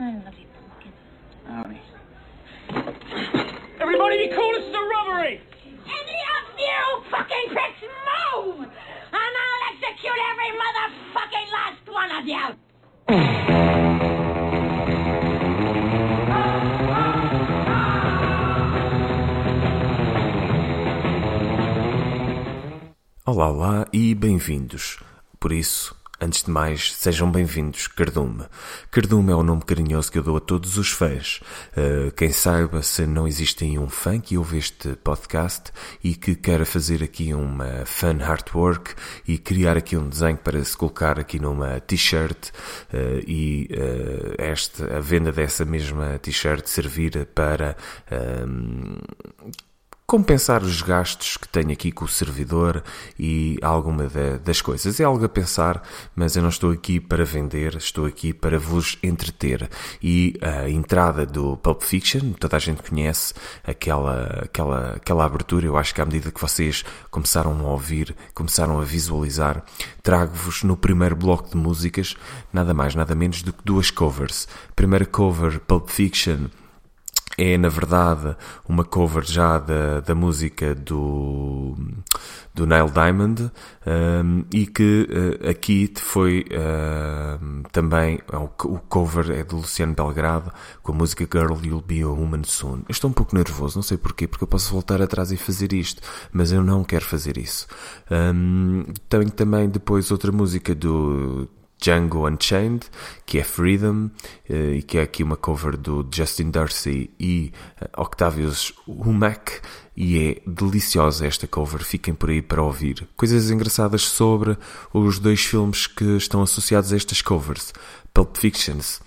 I love you, pumpkin. Howdy. Everybody be cool, this is a robbery! Any of you fucking pricks move! And I'll execute every motherfucking last one of you! Olá, olá e bem-vindos. Por isso, antes de mais, sejam bem-vindos, Cardume. Cardume é o nome carinhoso que eu dou a todos os fãs. Uh, quem saiba se não existe um fã que ouve este podcast e que queira fazer aqui uma fan artwork e criar aqui um desenho para se colocar aqui numa t-shirt uh, e uh, esta, a venda dessa mesma t-shirt servir para compensar os gastos que tenho aqui com o servidor e alguma das coisas. É algo a pensar, mas eu não estou aqui para vender, estou aqui para vos entreter. E a entrada do Pulp Fiction, toda a gente conhece aquela, aquela, aquela abertura. Eu acho que à medida que vocês começaram a ouvir, começaram a visualizar, trago-vos no primeiro bloco de músicas nada mais, nada menos do que duas covers. Primeira cover, Pulp Fiction é na verdade uma cover já da, da música do, do Neil Diamond um, e que uh, aqui foi uh, também o, o cover é de Luciano Belgrado com a música Girl You'll Be a Woman Soon. Eu estou um pouco nervoso, não sei porquê, porque eu posso voltar atrás e fazer isto, mas eu não quero fazer isso. Um, tenho também depois outra música do Django Unchained, que é Freedom, eh, e que é aqui uma cover do Justin Darcy e eh, Octavius Humack, e é deliciosa esta cover, fiquem por aí para ouvir. Coisas engraçadas sobre os dois filmes que estão associados a estas covers. Pulp Fictions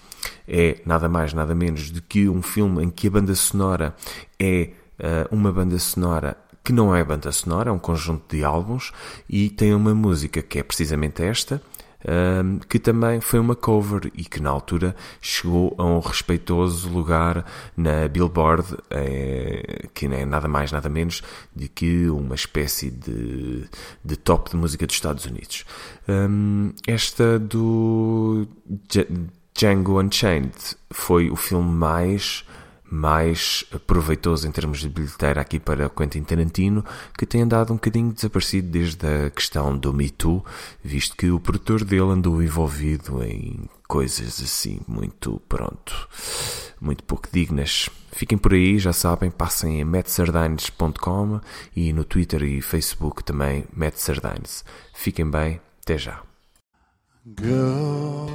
é nada mais, nada menos do que um filme em que a banda sonora é uh, uma banda sonora que não é banda sonora, é um conjunto de álbuns e tem uma música que é precisamente esta, um, que também foi uma cover e que na altura chegou a um respeitoso lugar na Billboard, é, que não é nada mais, nada menos de que uma espécie de, de top de música dos Estados Unidos. Um, esta do Django Unchained foi o filme mais mais proveitoso em termos de bilheteira aqui para Quentin Tarantino, que tem andado um bocadinho desaparecido desde a questão do Me Too, visto que o produtor dele andou envolvido em coisas assim muito, pronto, muito pouco dignas. Fiquem por aí, já sabem, passem em mettsardines.com e no Twitter e Facebook também Mettsardines. Fiquem bem, até já. Girl,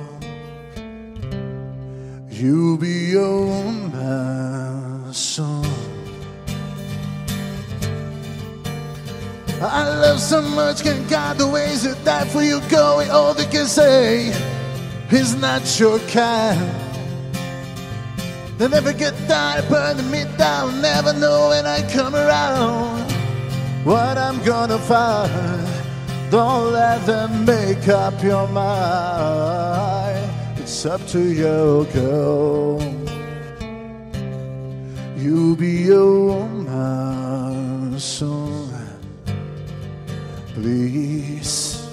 you be your my son. I love so much, can God the ways that die for you going. All they can say is not your kind. They never get tired, burning me down. Never know when I come around what I'm gonna find. Don't let them make up your mind. It's up to you, girl. You be your woman soon, please.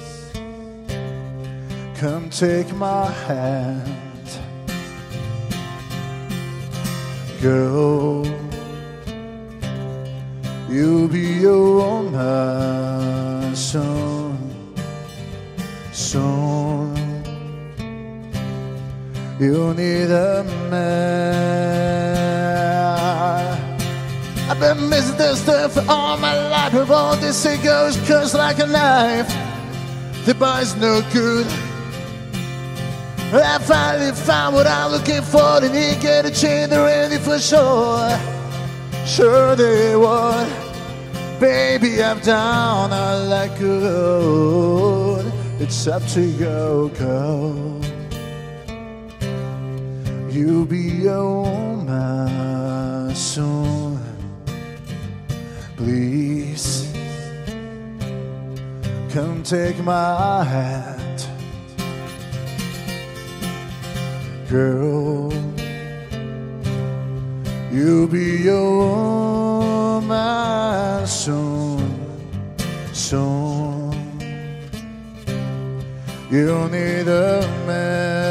Come take my hand, girl. You be your woman soon, soon. You need a man. I've been missing this stuff all my life. With all these cigarettes cursed like a knife. The boy's no good. I finally found what I'm looking for. They to get a chain, they're ready for sure. Sure they would. Baby, I'm down, I like good. It's up to you, girl. You be a woman soon, please. Come take my hand, girl. You'll be your woman soon, soon. You need a man.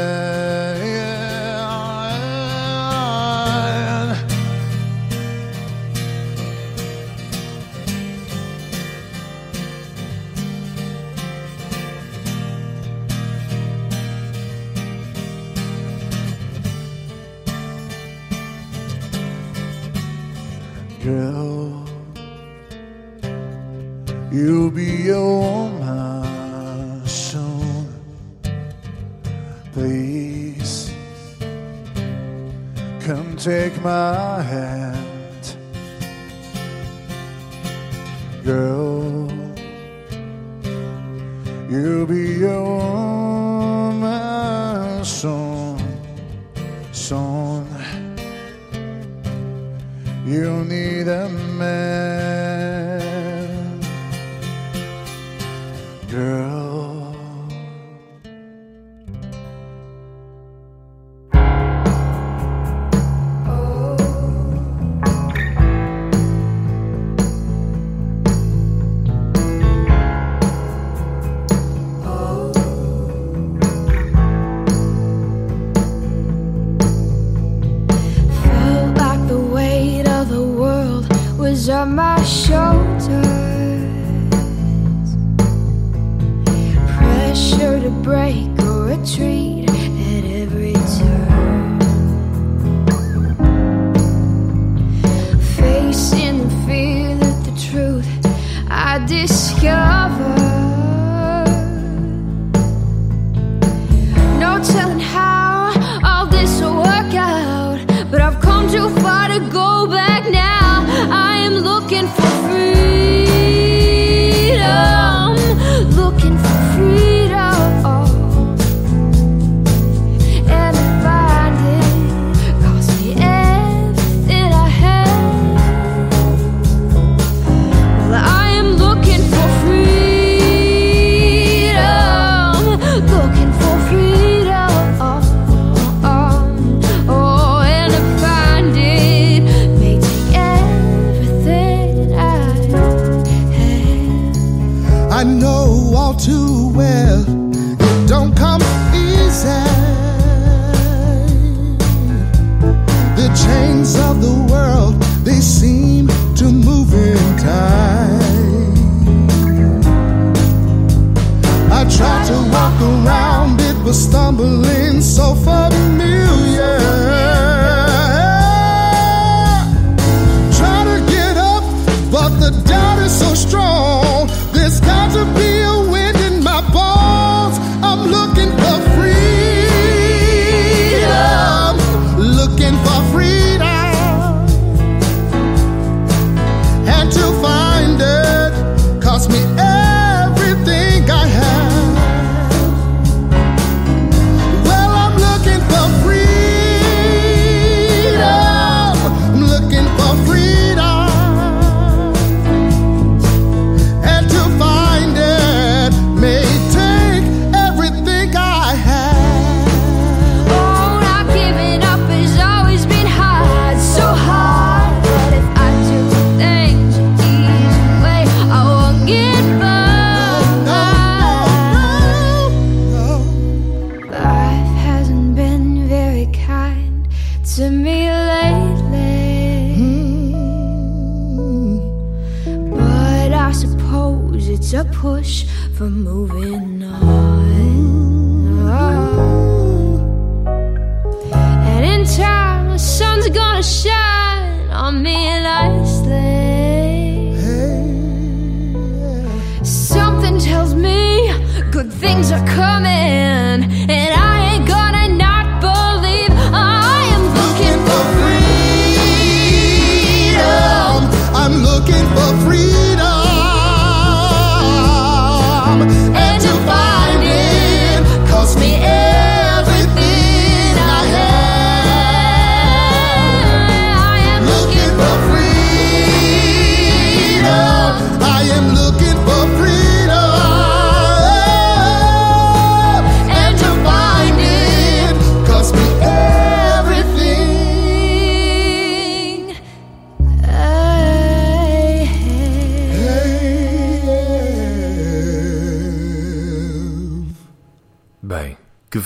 You'll be a woman soon. Please come take my hand Girl You'll be a woman soon, soon. You'll need a man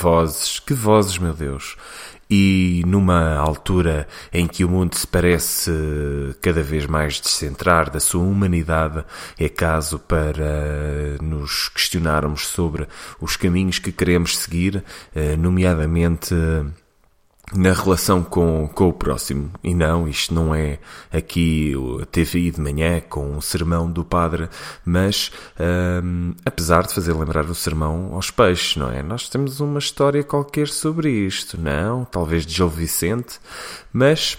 vozes, que vozes, meu Deus! E numa altura em que o mundo se parece cada vez mais descentrar da sua humanidade, é caso para nos questionarmos sobre os caminhos que queremos seguir, eh, nomeadamente na relação com, com o próximo. E não, isto não é aqui a TVI de manhã com um sermão do padre, mas hum, apesar de fazer lembrar o sermão aos peixes, não é? Nós temos uma história qualquer sobre isto, não? Talvez de Gil Vicente, mas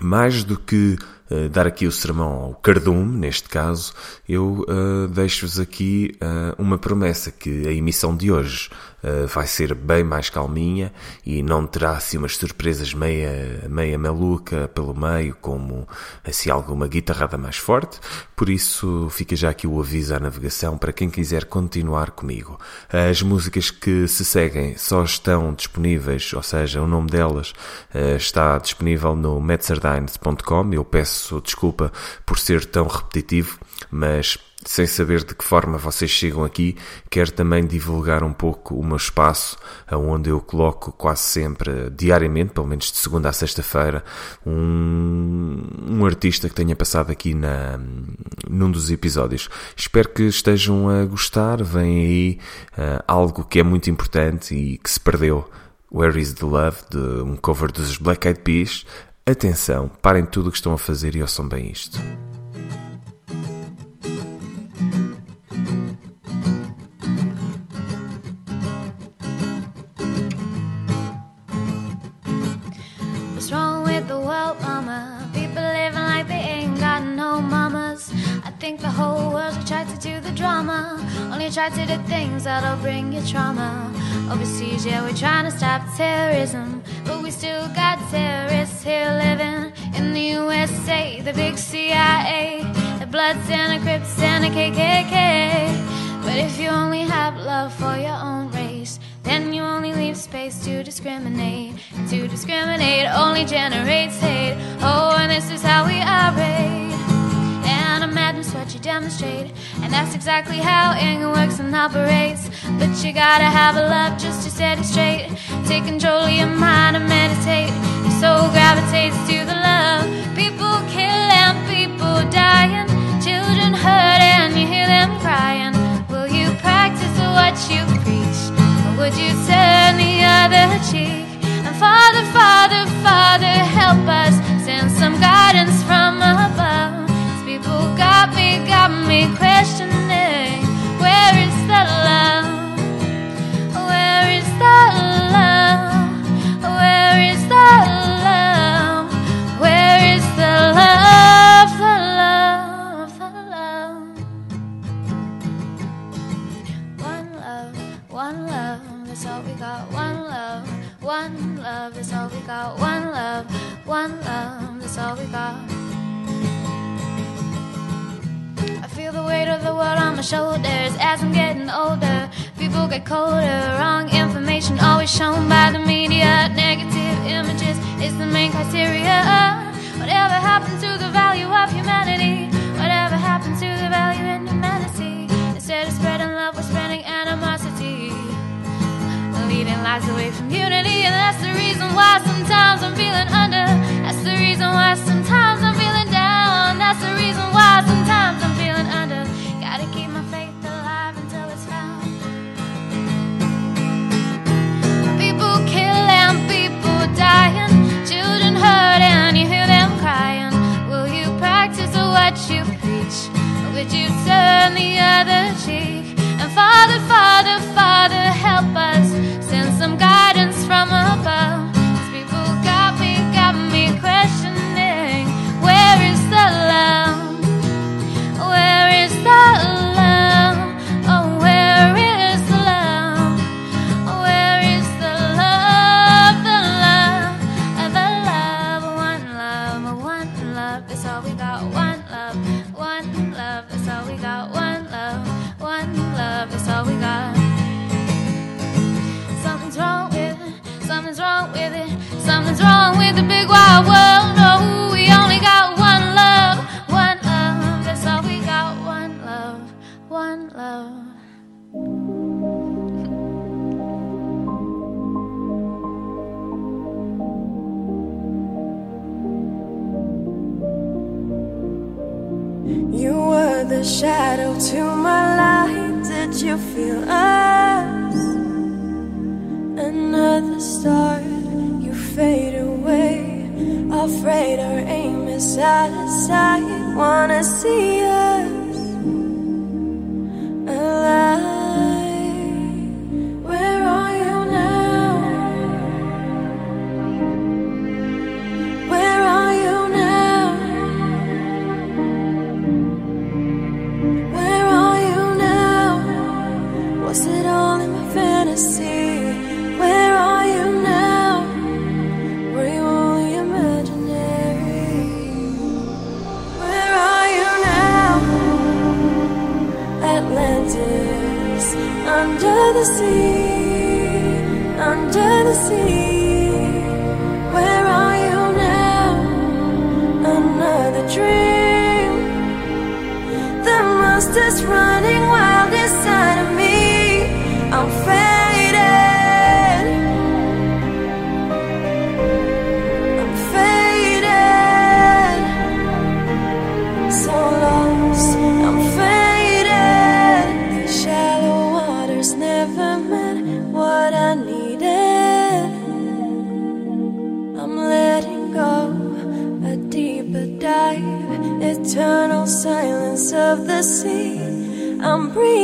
mais do que uh, dar aqui o sermão ao cardume, neste caso, eu uh, deixo-vos aqui uh, uma promessa que a emissão de hoje uh, vai ser bem mais calminha e não terá assim umas surpresas meia, meia maluca pelo meio, como assim alguma guitarrada mais forte. Por isso fica já aqui o aviso à navegação para quem quiser continuar comigo. As músicas que se seguem só estão disponíveis, ou seja, o nome delas uh, está disponível no metzerdines.com. Eu peço desculpa por ser tão repetitivo, mas sem saber de que forma vocês chegam aqui, quero também divulgar um pouco o meu espaço, onde eu coloco quase sempre, diariamente, pelo menos de segunda a sexta-feira, um, um artista que tenha passado aqui na, num dos episódios. Espero que estejam a gostar. Vem aí uh, algo que é muito importante e que se perdeu. Where is the Love, de um cover dos Black Eyed Peas. Atenção, parem tudo o que estão a fazer e ouçam bem isto. To the drama. Only try to do things that'll bring you trauma. Overseas, yeah, we're trying to stop terrorism. But we still got terrorists here living in the USA. The big CIA, the Bloods and the Crips and the KKK. But if you only have love for your own race, then you only leave space to discriminate. To discriminate only generates hate. Oh, and this is how we operate. And I'm mad and what you demonstrate. And that's exactly how anger works and operates. But you gotta have a love just to set it straight. Take control of your mind and meditate. Your soul gravitates to the love. People killing, people dying. Children hurt and you hear them crying. Will you practice what you preach? Or would you turn the other cheek? Got. One love, one love, that's all we got. I feel the weight of the world on my shoulders as I'm getting older. People get colder, wrong information always shown by the media. Negative images is the main criteria. Whatever happened to the value of humanity? Whatever happened to the value in humanity? Instead of spreading love, we're spreading animosity leading lives away from unity. And that's the reason why sometimes I'm feeling under. That's the reason why sometimes I'm feeling down. That's the reason why sometimes I'm feeling under. Gotta keep my faith alive until it's found. People killing, people dying, children hurt, and you hear them crying. Will you practice what you preach? Or would you turn the other cheek? And Father, Father, Father, help us. Some guidance from above. These people got me, got me questioning. Where is the love? Where is the love? Oh, where is the love? Where is the love? The love, the love, one love, one love. That's all we got. One love, one love. That's all we got. One love, one love. That's all we got. Wrong with it. Something's wrong with the big wide world. No, we only got one love, one love. That's all we got. One love, one love. You were the shadow to my light. Did you feel us? Another star you fade away. Afraid our aim is out of sight. Wanna see us alive. Where are you now? Where are you now? Where are you now? Was it all in my fantasy? The sea, under the sea. Where are you now? Another dream. The monster's running wild I'm breathing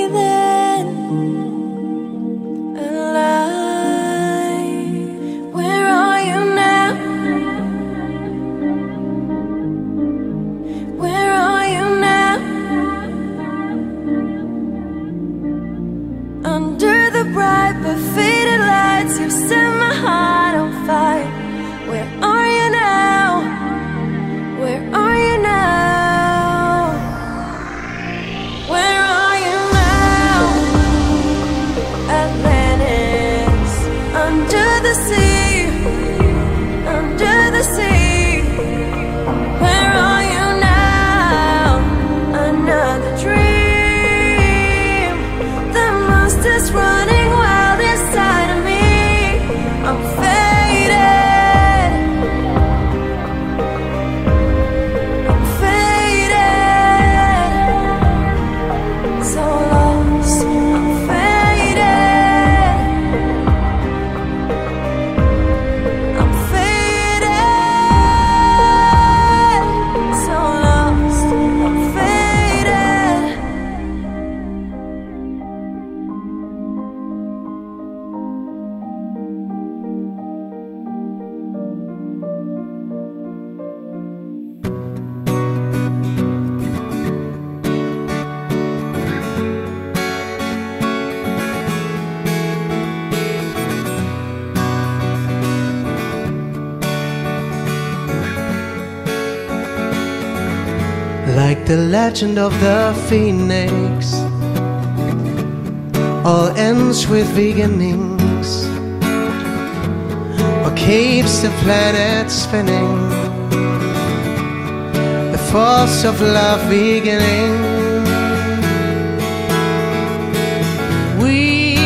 the legend of the phoenix, all ends with beginnings, or keeps the planet spinning. The force of love beginning. We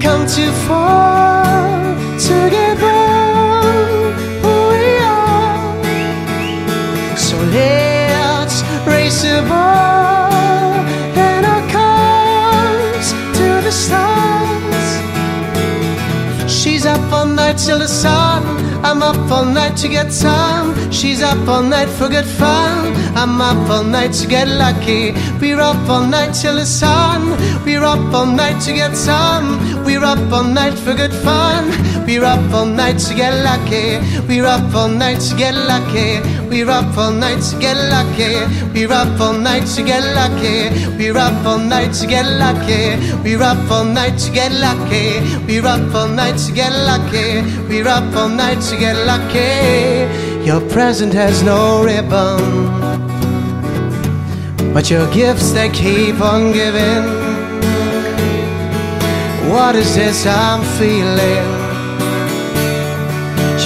come too far together. Who we are. So let's and our cars to the stars. She's up all night till the sun. I'm up all night to get some. She's up all night for good fun. I'm up all night to get lucky. We're up all night till the sun. We're up all night to get some. We're up all night for good fun. We're up all night to get lucky. We're up all night to get lucky. We're up all night to get lucky. We're up all night to get lucky. We're up all night to get lucky. We're up all night to get lucky. We're up all night to get lucky. We're up all night to get lucky. Your present has no ribbon, but your gifts they keep on giving. What is this I'm feeling?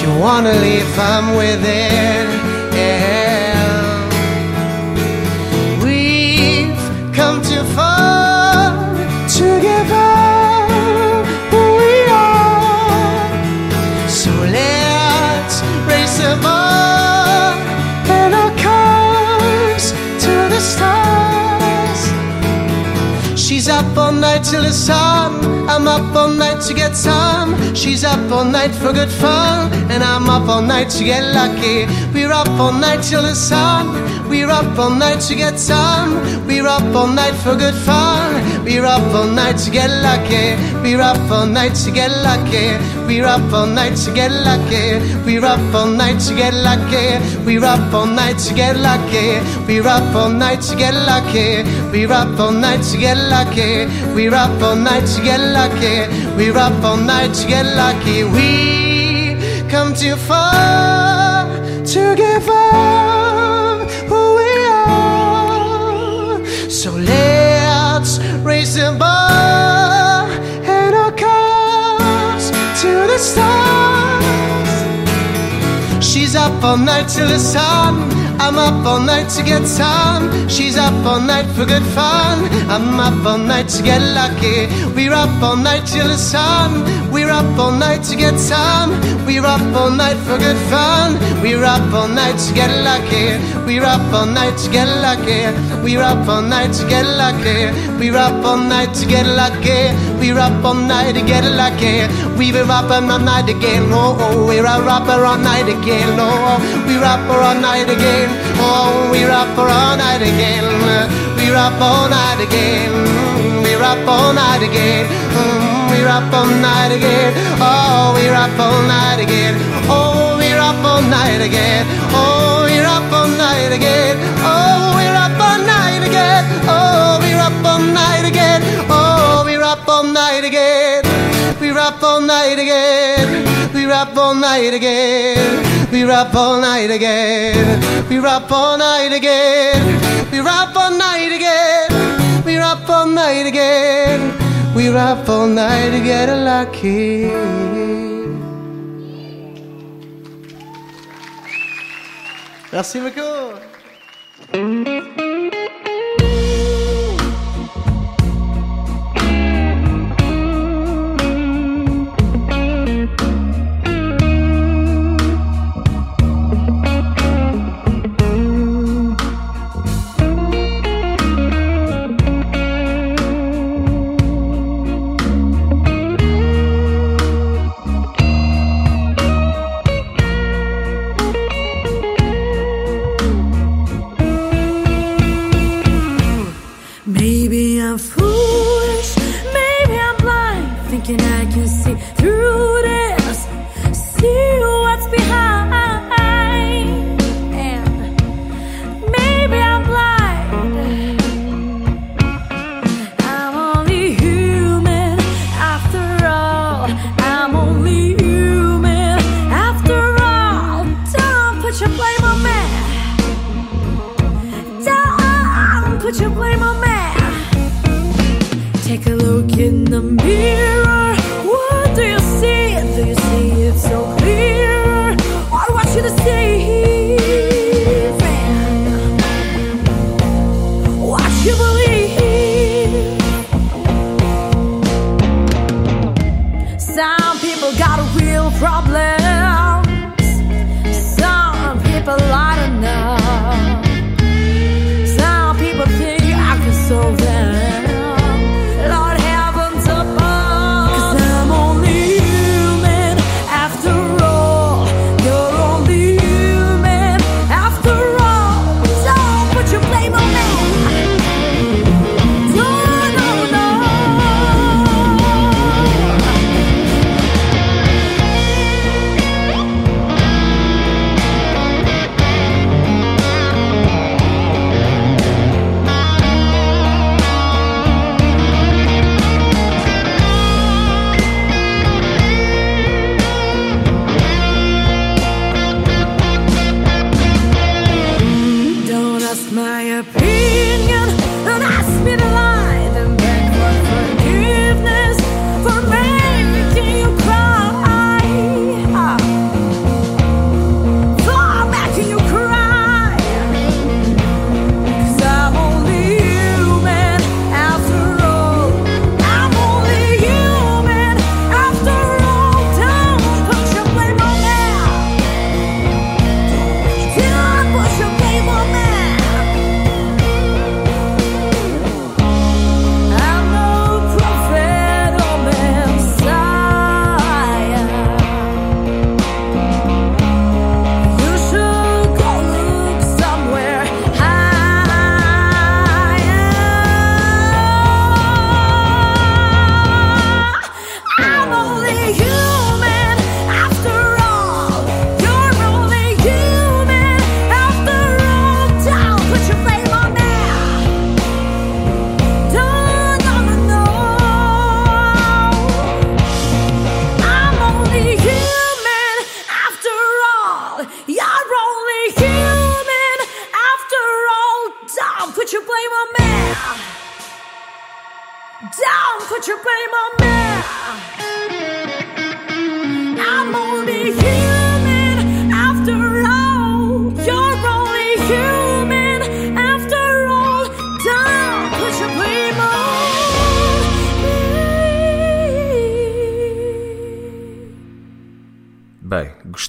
You wanna leave, I'm with night till the sun. I'm up all night to get some. She's up all night for good fun. And I'm up all night to get lucky. We're up all night till the sun. We're up all night to get some. We're up all night for good fun. We're up all night to get lucky. We're up all night to get lucky. We're up all night to get lucky. We're up all night to get lucky. We're up all night to get lucky. We're up all night to get lucky. We're up all night to get lucky. We're up all night to get lucky. We're up all night to get lucky. We come too far to So let's raise the bar and our cups to the stars. She's up all night till the sun. I'm up all night to get some. She's up all night for good fun. I'm up all night to get lucky. We're up all night till the sun. We're up all night to get some. We're up all night for good fun. We're up all night to get lucky. We're up all night to get lucky. We're up all night to get lucky. We're up all night to get lucky. We're up all night to get lucky. We're up all night again. Oh, oh, we're rapper all night again. Oh, we're up all night again. Oh, we're up all night again. We're up all night again. We're up all night again. Mm, We're up all night again. Oh, we're up all night again. Oh, we're up all night again. Oh, we're up all night again. Oh, we're up all night again. Oh, we're up all night again. Oh, we're up all night again. We're up all night again. We're up all night again. We're up all night again. We're up all night again. We're up all night again. We're up all night again. We're up all night to get lucky. Merci beaucoup.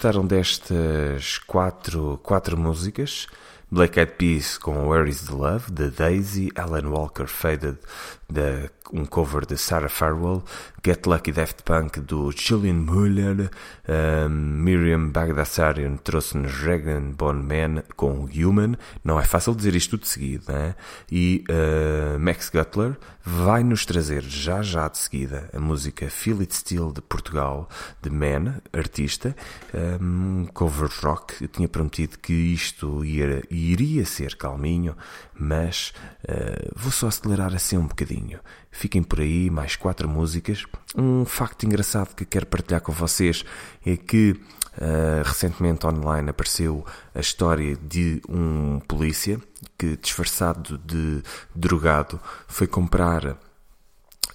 gostaram destas quatro, quatro músicas, Black Eyed Peas com Where Is The Love, de Daisy, Alan Walker Faded, de, um cover de Sarah Farwell, Get Lucky Daft Punk do Julian Muller, um, Miriam Bagdasarian trouxe-nos Regan Bone Man com Human, não é fácil dizer isto tudo de seguida, é? e uh, Max Gutler vai nos trazer já já de seguida a música Feel It Still de Portugal, de Man, artista, um, cover rock, eu tinha prometido que isto ia, iria ser calminho, mas uh, vou só acelerar assim um bocadinho bocadinho. Fiquem por aí, mais quatro músicas. Um facto engraçado que quero partilhar com vocês é que uh, recentemente online apareceu a história de um polícia que, disfarçado de drogado, foi comprar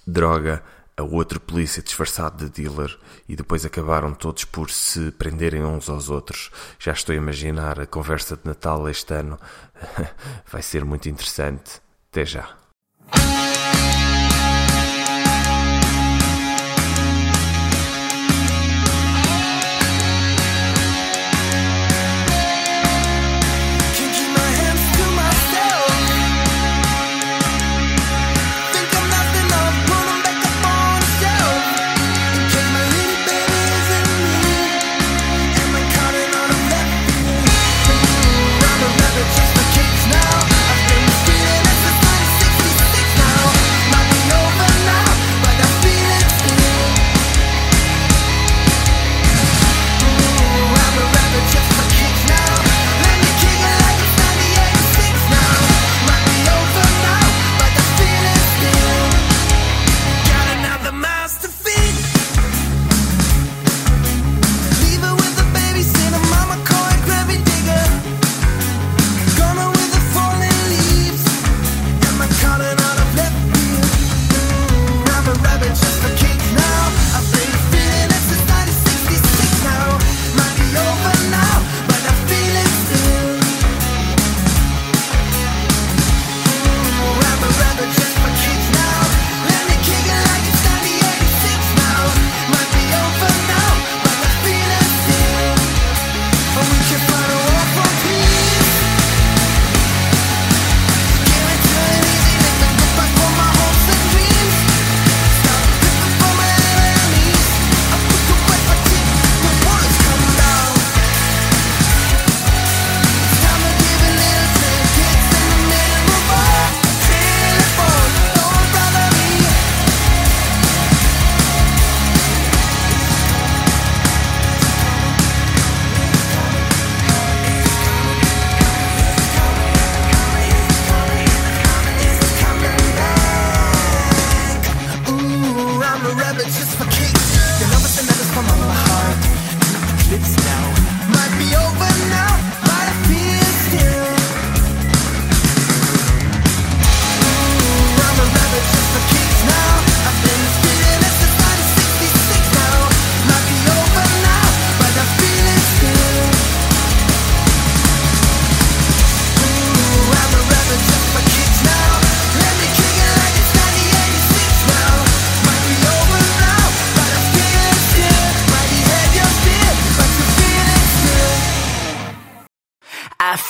droga a outro polícia disfarçado de dealer e depois acabaram todos por se prenderem uns aos outros. Já estou a imaginar a conversa de Natal este ano. Vai ser muito interessante. Até já.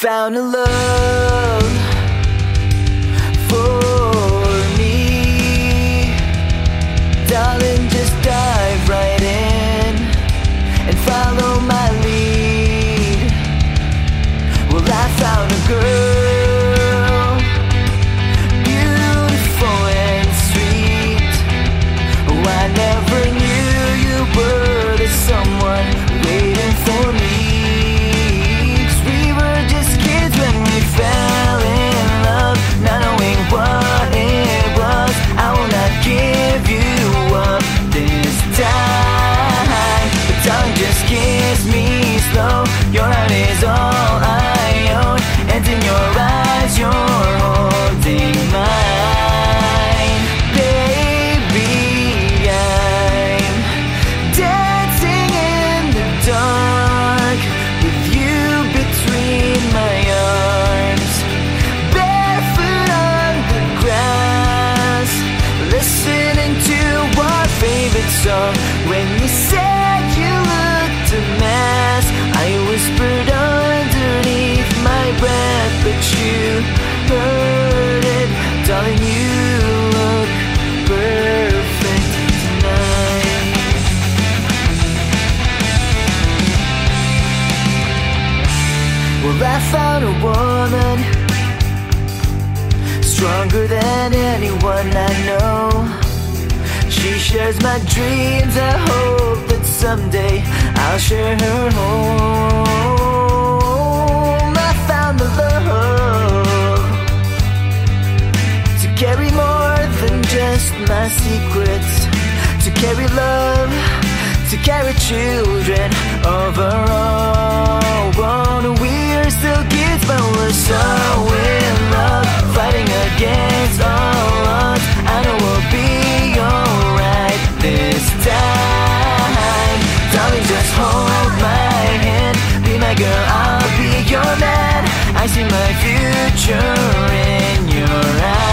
found a love dreams I hope that someday I'll share her home. I found the love To carry more than just my secrets To carry love To carry children of our own. We're still kids but we're so in love Fighting against just hold my hand. Be my girl, I'll be your man. I see my future in your eyes.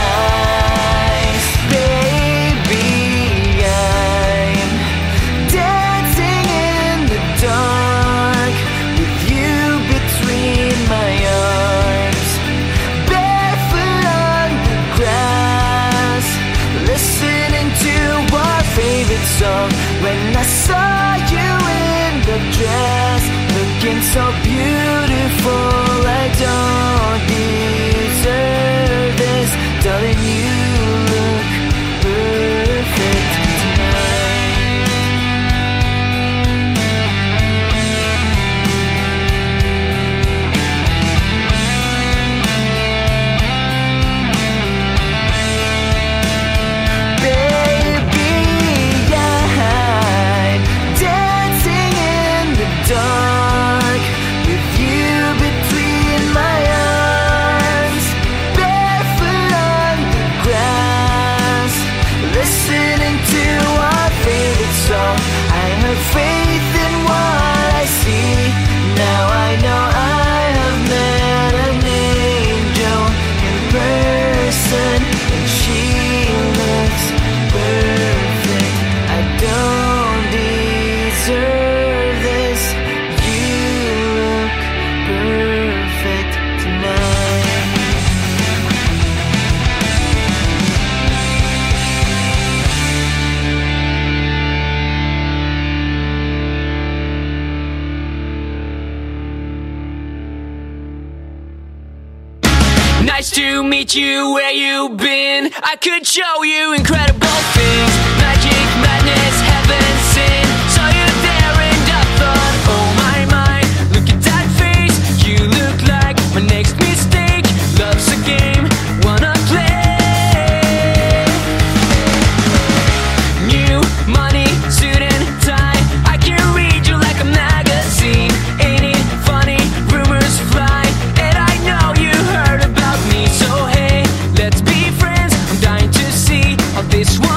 this world.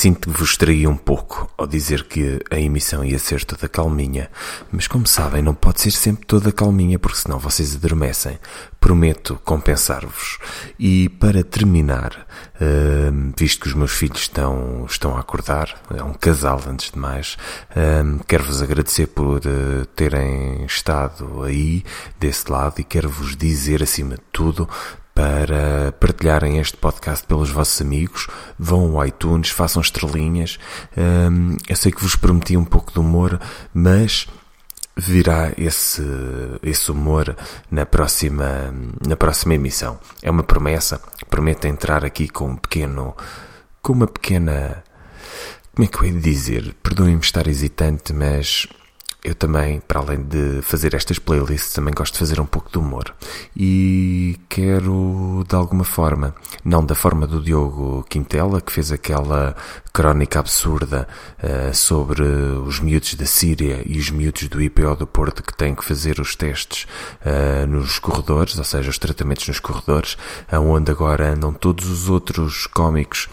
Sinto que vos traí um pouco ao dizer que a emissão ia ser toda calminha, mas como sabem, não pode ser sempre toda calminha porque senão vocês adormecem. Prometo compensar-vos. E para terminar, hum, visto que os meus filhos estão, estão a acordar, é um casal antes de mais, hum, quero-vos agradecer por eh, terem estado aí, desse lado, e quero-vos dizer, acima de tudo, para partilharem este podcast pelos vossos amigos. Vão ao iTunes, façam estrelinhas. Hum, eu sei que vos prometi um pouco de humor, mas virá esse, esse humor na próxima, na próxima emissão. É uma promessa. Prometo entrar aqui com um pequeno, com uma pequena, como é que eu ia dizer? Perdoem-me estar hesitante, mas eu também, para além de fazer estas playlists, também gosto de fazer um pouco de humor. E quero, de alguma forma, não da forma do Diogo Quintela, que fez aquela crónica absurda eh, sobre os miúdos da Síria e os miúdos do IPO do Porto que têm que fazer os testes eh, nos corredores, ou seja, os tratamentos nos corredores, onde agora andam todos os outros cómicos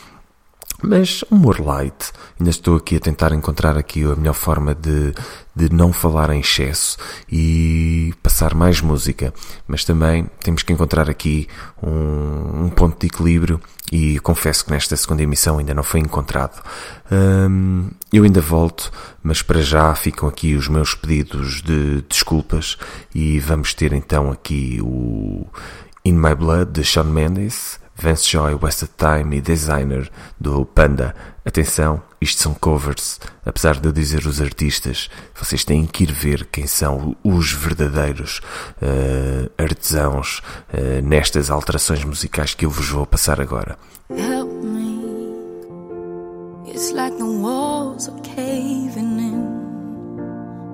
Mas humor light, ainda estou aqui a tentar encontrar aqui a melhor forma de, de não falar em excesso e passar mais música. Mas também temos que encontrar aqui um, um ponto de equilíbrio e confesso que nesta segunda emissão ainda não foi encontrado. Hum, eu ainda volto, mas para já ficam aqui os meus pedidos de desculpas e vamos ter então aqui o In My Blood de Shawn Mendes Vance Joy, Wasted Time e Designer do Panda. Atenção, isto são covers. Apesar de eu dizer os artistas, vocês têm que ir ver quem são os verdadeiros uh, artesãos uh, nestas alterações musicais que eu vos vou passar agora. Help me. It's like the walls are caving in.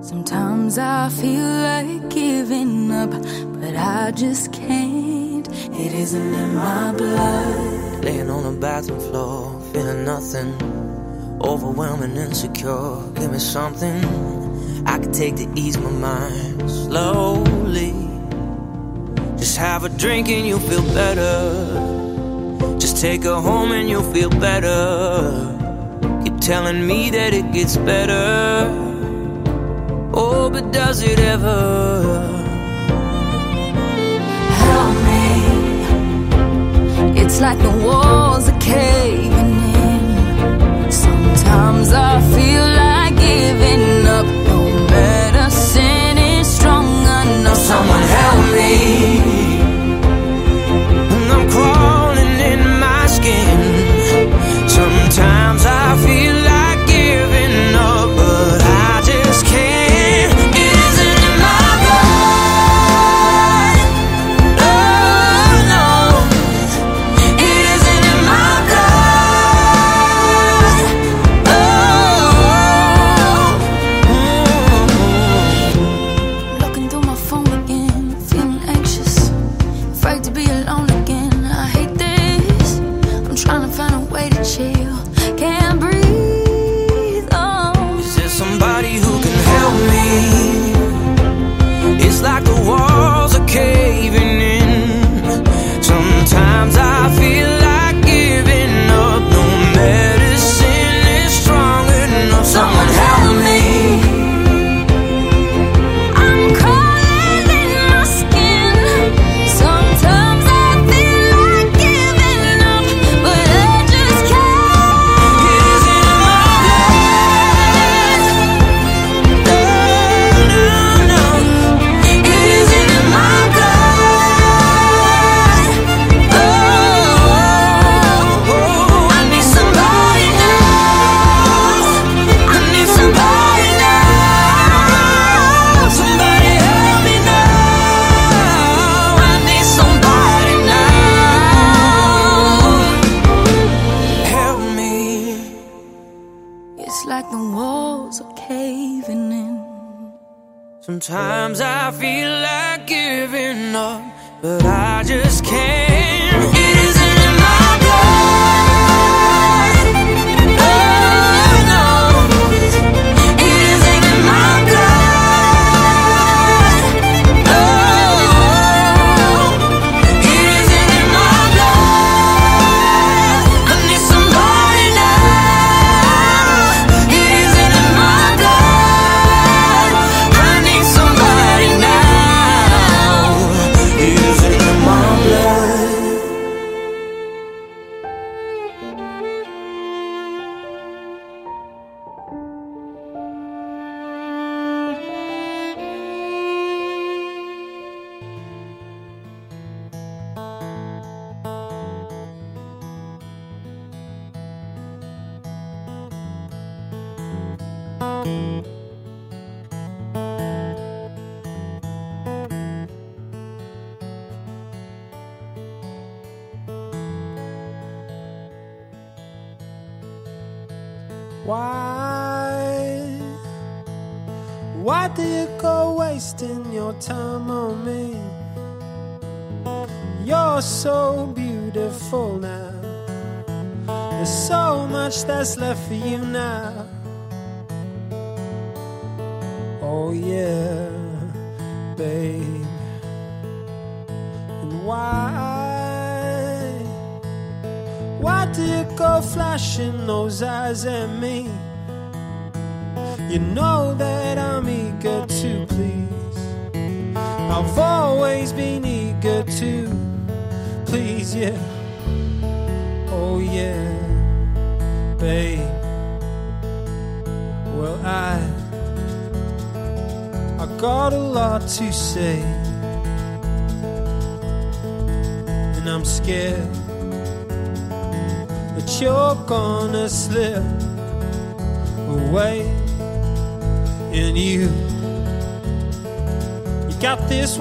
Sometimes I feel like giving up, but I just can't. It isn't in my blood. Laying on the bathroom floor, feeling nothing. Overwhelming, insecure. Give me something I can take to ease my mind slowly. Just have a drink and you'll feel better. Just take her home and you'll feel better. Keep telling me that it gets better. Oh, but does it ever? It's like the walls are caving in. Sometimes I feel like giving up. No medicine is strong enough. Someone help me.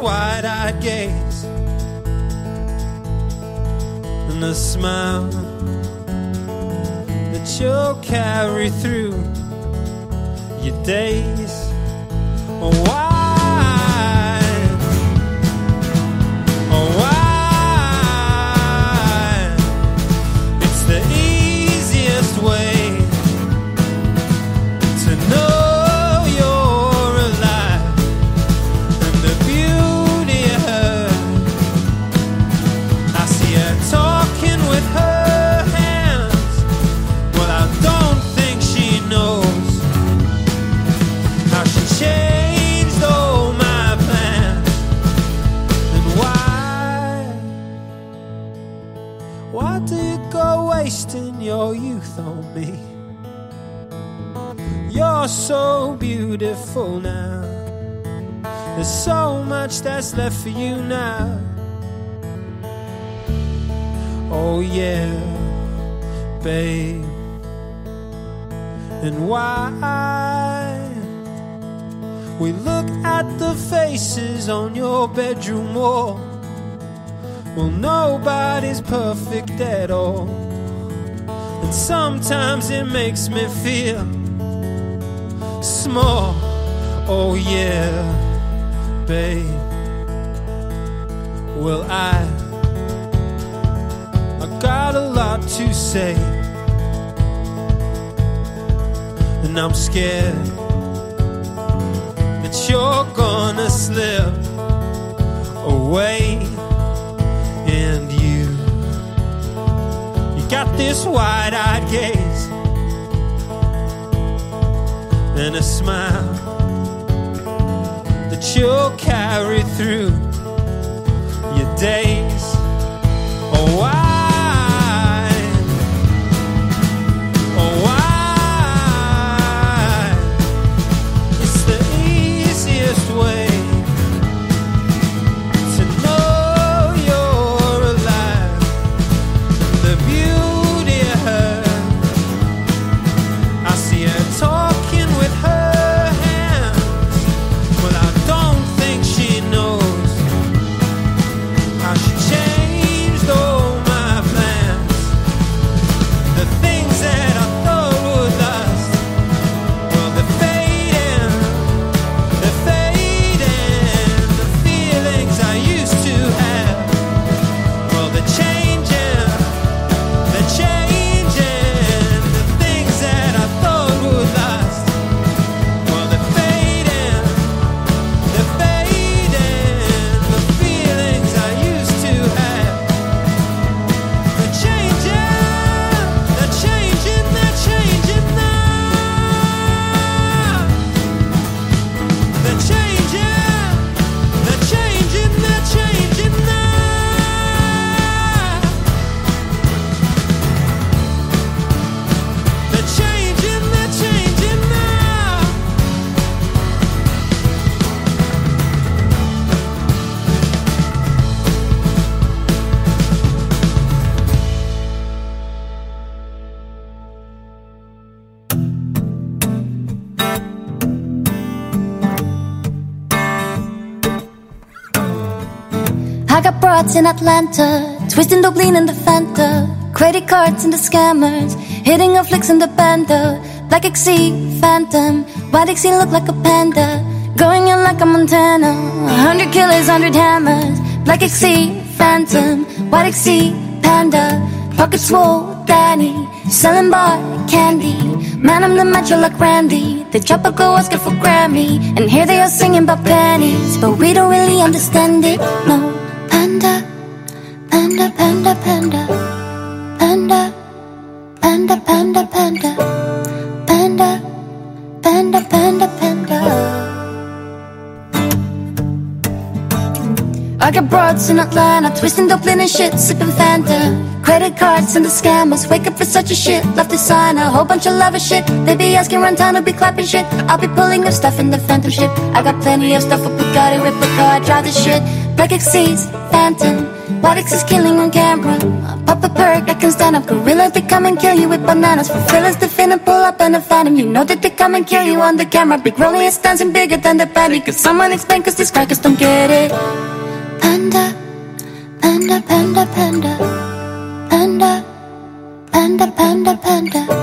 Got this wide-eyed gaze and a smile that you'll carry through your days. Oh, beautiful now. There's so much that's left for you now. Oh, yeah, babe. And why? We look at the faces on your bedroom wall. Well, nobody's perfect at all. And sometimes it makes me feel small. Oh, yeah, babe. Well, I, I got a lot to say. And I'm scared that you're gonna slip away. And you, you got this wide eyed gaze and a smile that you'll carry through your days. Oh, why? Got broads in Atlanta, twisting lean in the Fanta, credit cards and the scammers, hitting a flicks in the banda, black XC, phantom, white XC look like a panda, going in like a Montana, a hundred killers, hundred hammers, black XC, phantom, white XC, panda, pocket swole, Danny, selling bar candy, man I'm the macho like Randy, the chopper go asking for Grammy, and here they are singing about pennies, but we don't really understand it, no panda, panda, panda, panda, panda, panda, panda, panda, panda. I got broads in Atlanta, twisting Dublin and shit, sipping Fanta. Credit cards and the scammers, wake up for such a shit. Love to sign, a whole bunch of lover shit. They be asking run town, will be clapping shit. I'll be pulling up stuff in the phantom ship. I got plenty of stuff for Bugatti, Ripper car, drive the shit. Black like exceeds, phantom. X is killing on camera. Pop a perk, I can stand up. Gorillas, they come and kill you with bananas. For fillers, they finna pull up in a phantom. You know that they come and kill you on the camera. Big rolling is dancing bigger than the patty. Cause someone explain, cause these crackers don't get it. Panda, panda, panda. Panda, panda, panda, panda. Panda,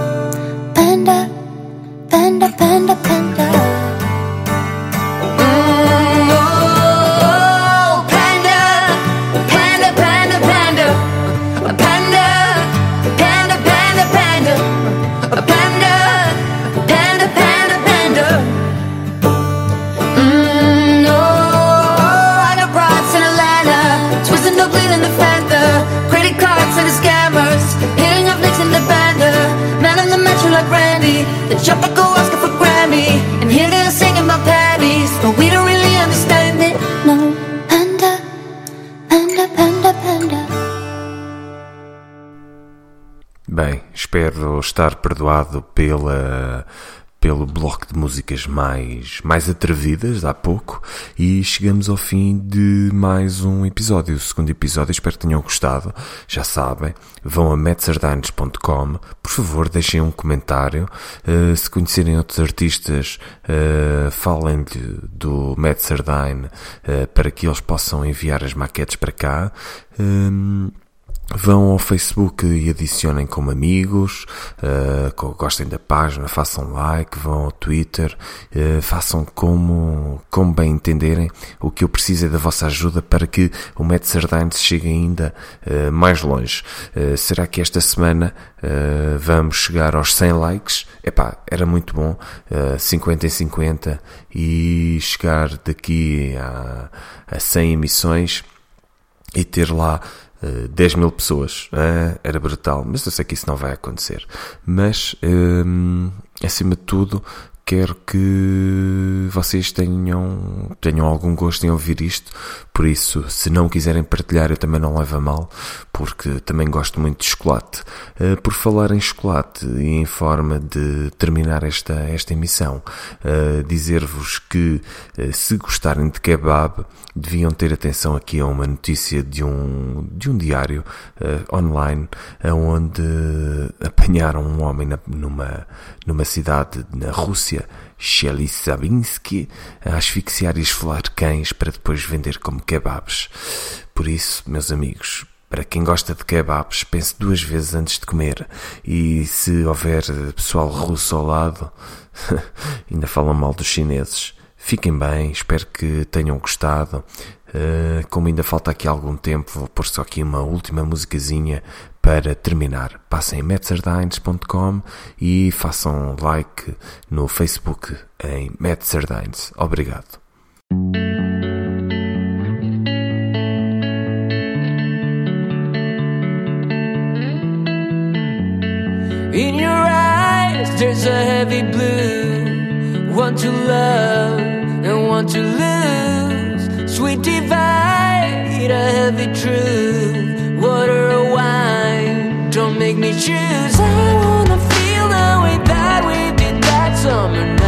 estar perdoado pela pelo bloco de músicas mais mais atrevidas há pouco e chegamos ao fim de mais um episódio, o segundo episódio, espero que tenham gostado. Já sabem, vão a metzardines.com, por favor, deixem um comentário. Uh, se conhecerem outros artistas, uh, falem-lhe do Metzardine uh, para que eles possam enviar as maquetes para cá. Um, Vão ao Facebook e adicionem como amigos, uh, gostem da página, façam like, vão ao Twitter, uh, façam como, como bem entenderem. O que eu preciso é da vossa ajuda para que o Sardines chegue ainda uh, mais longe. será que esta semana vamos chegar aos 100 likes? Epá, era muito bom, 50 em 50 e chegar daqui a, a 100 emissões e ter lá Uh, 10 mil pessoas uh, era brutal, mas eu sei que isso não vai acontecer. Mas, um, acima de tudo, quero que vocês tenham, tenham algum gosto em ouvir isto. Por isso, se não quiserem partilhar, eu também não levo a mal, porque também gosto muito de chocolate. Uh, por falar em chocolate e em forma de terminar esta, esta emissão, uh, dizer-vos que uh, se gostarem de kebab, deviam ter atenção aqui a uma notícia de um, de um diário online, onde apanharam um homem na, numa, numa cidade na Rússia, Chelysabinsky a asfixiar e esfolar cães para depois vender como kebabs. Por isso, meus amigos, para quem gosta de kebabs, pense duas vezes antes de comer. E se houver pessoal russo ao lado, ainda falam mal dos chineses. Fiquem bem, espero que tenham gostado. Uh, como ainda falta aqui algum tempo, vou pôr só aqui uma última musicazinha para terminar. Passem em metzardines.com e façam like no Facebook em Metzardines. Obrigado. In your eyes, there's a heavy blue. One to love and one to lose. Sweet divide, a heavy truth. Make me choose. I wanna feel the way that we did that summer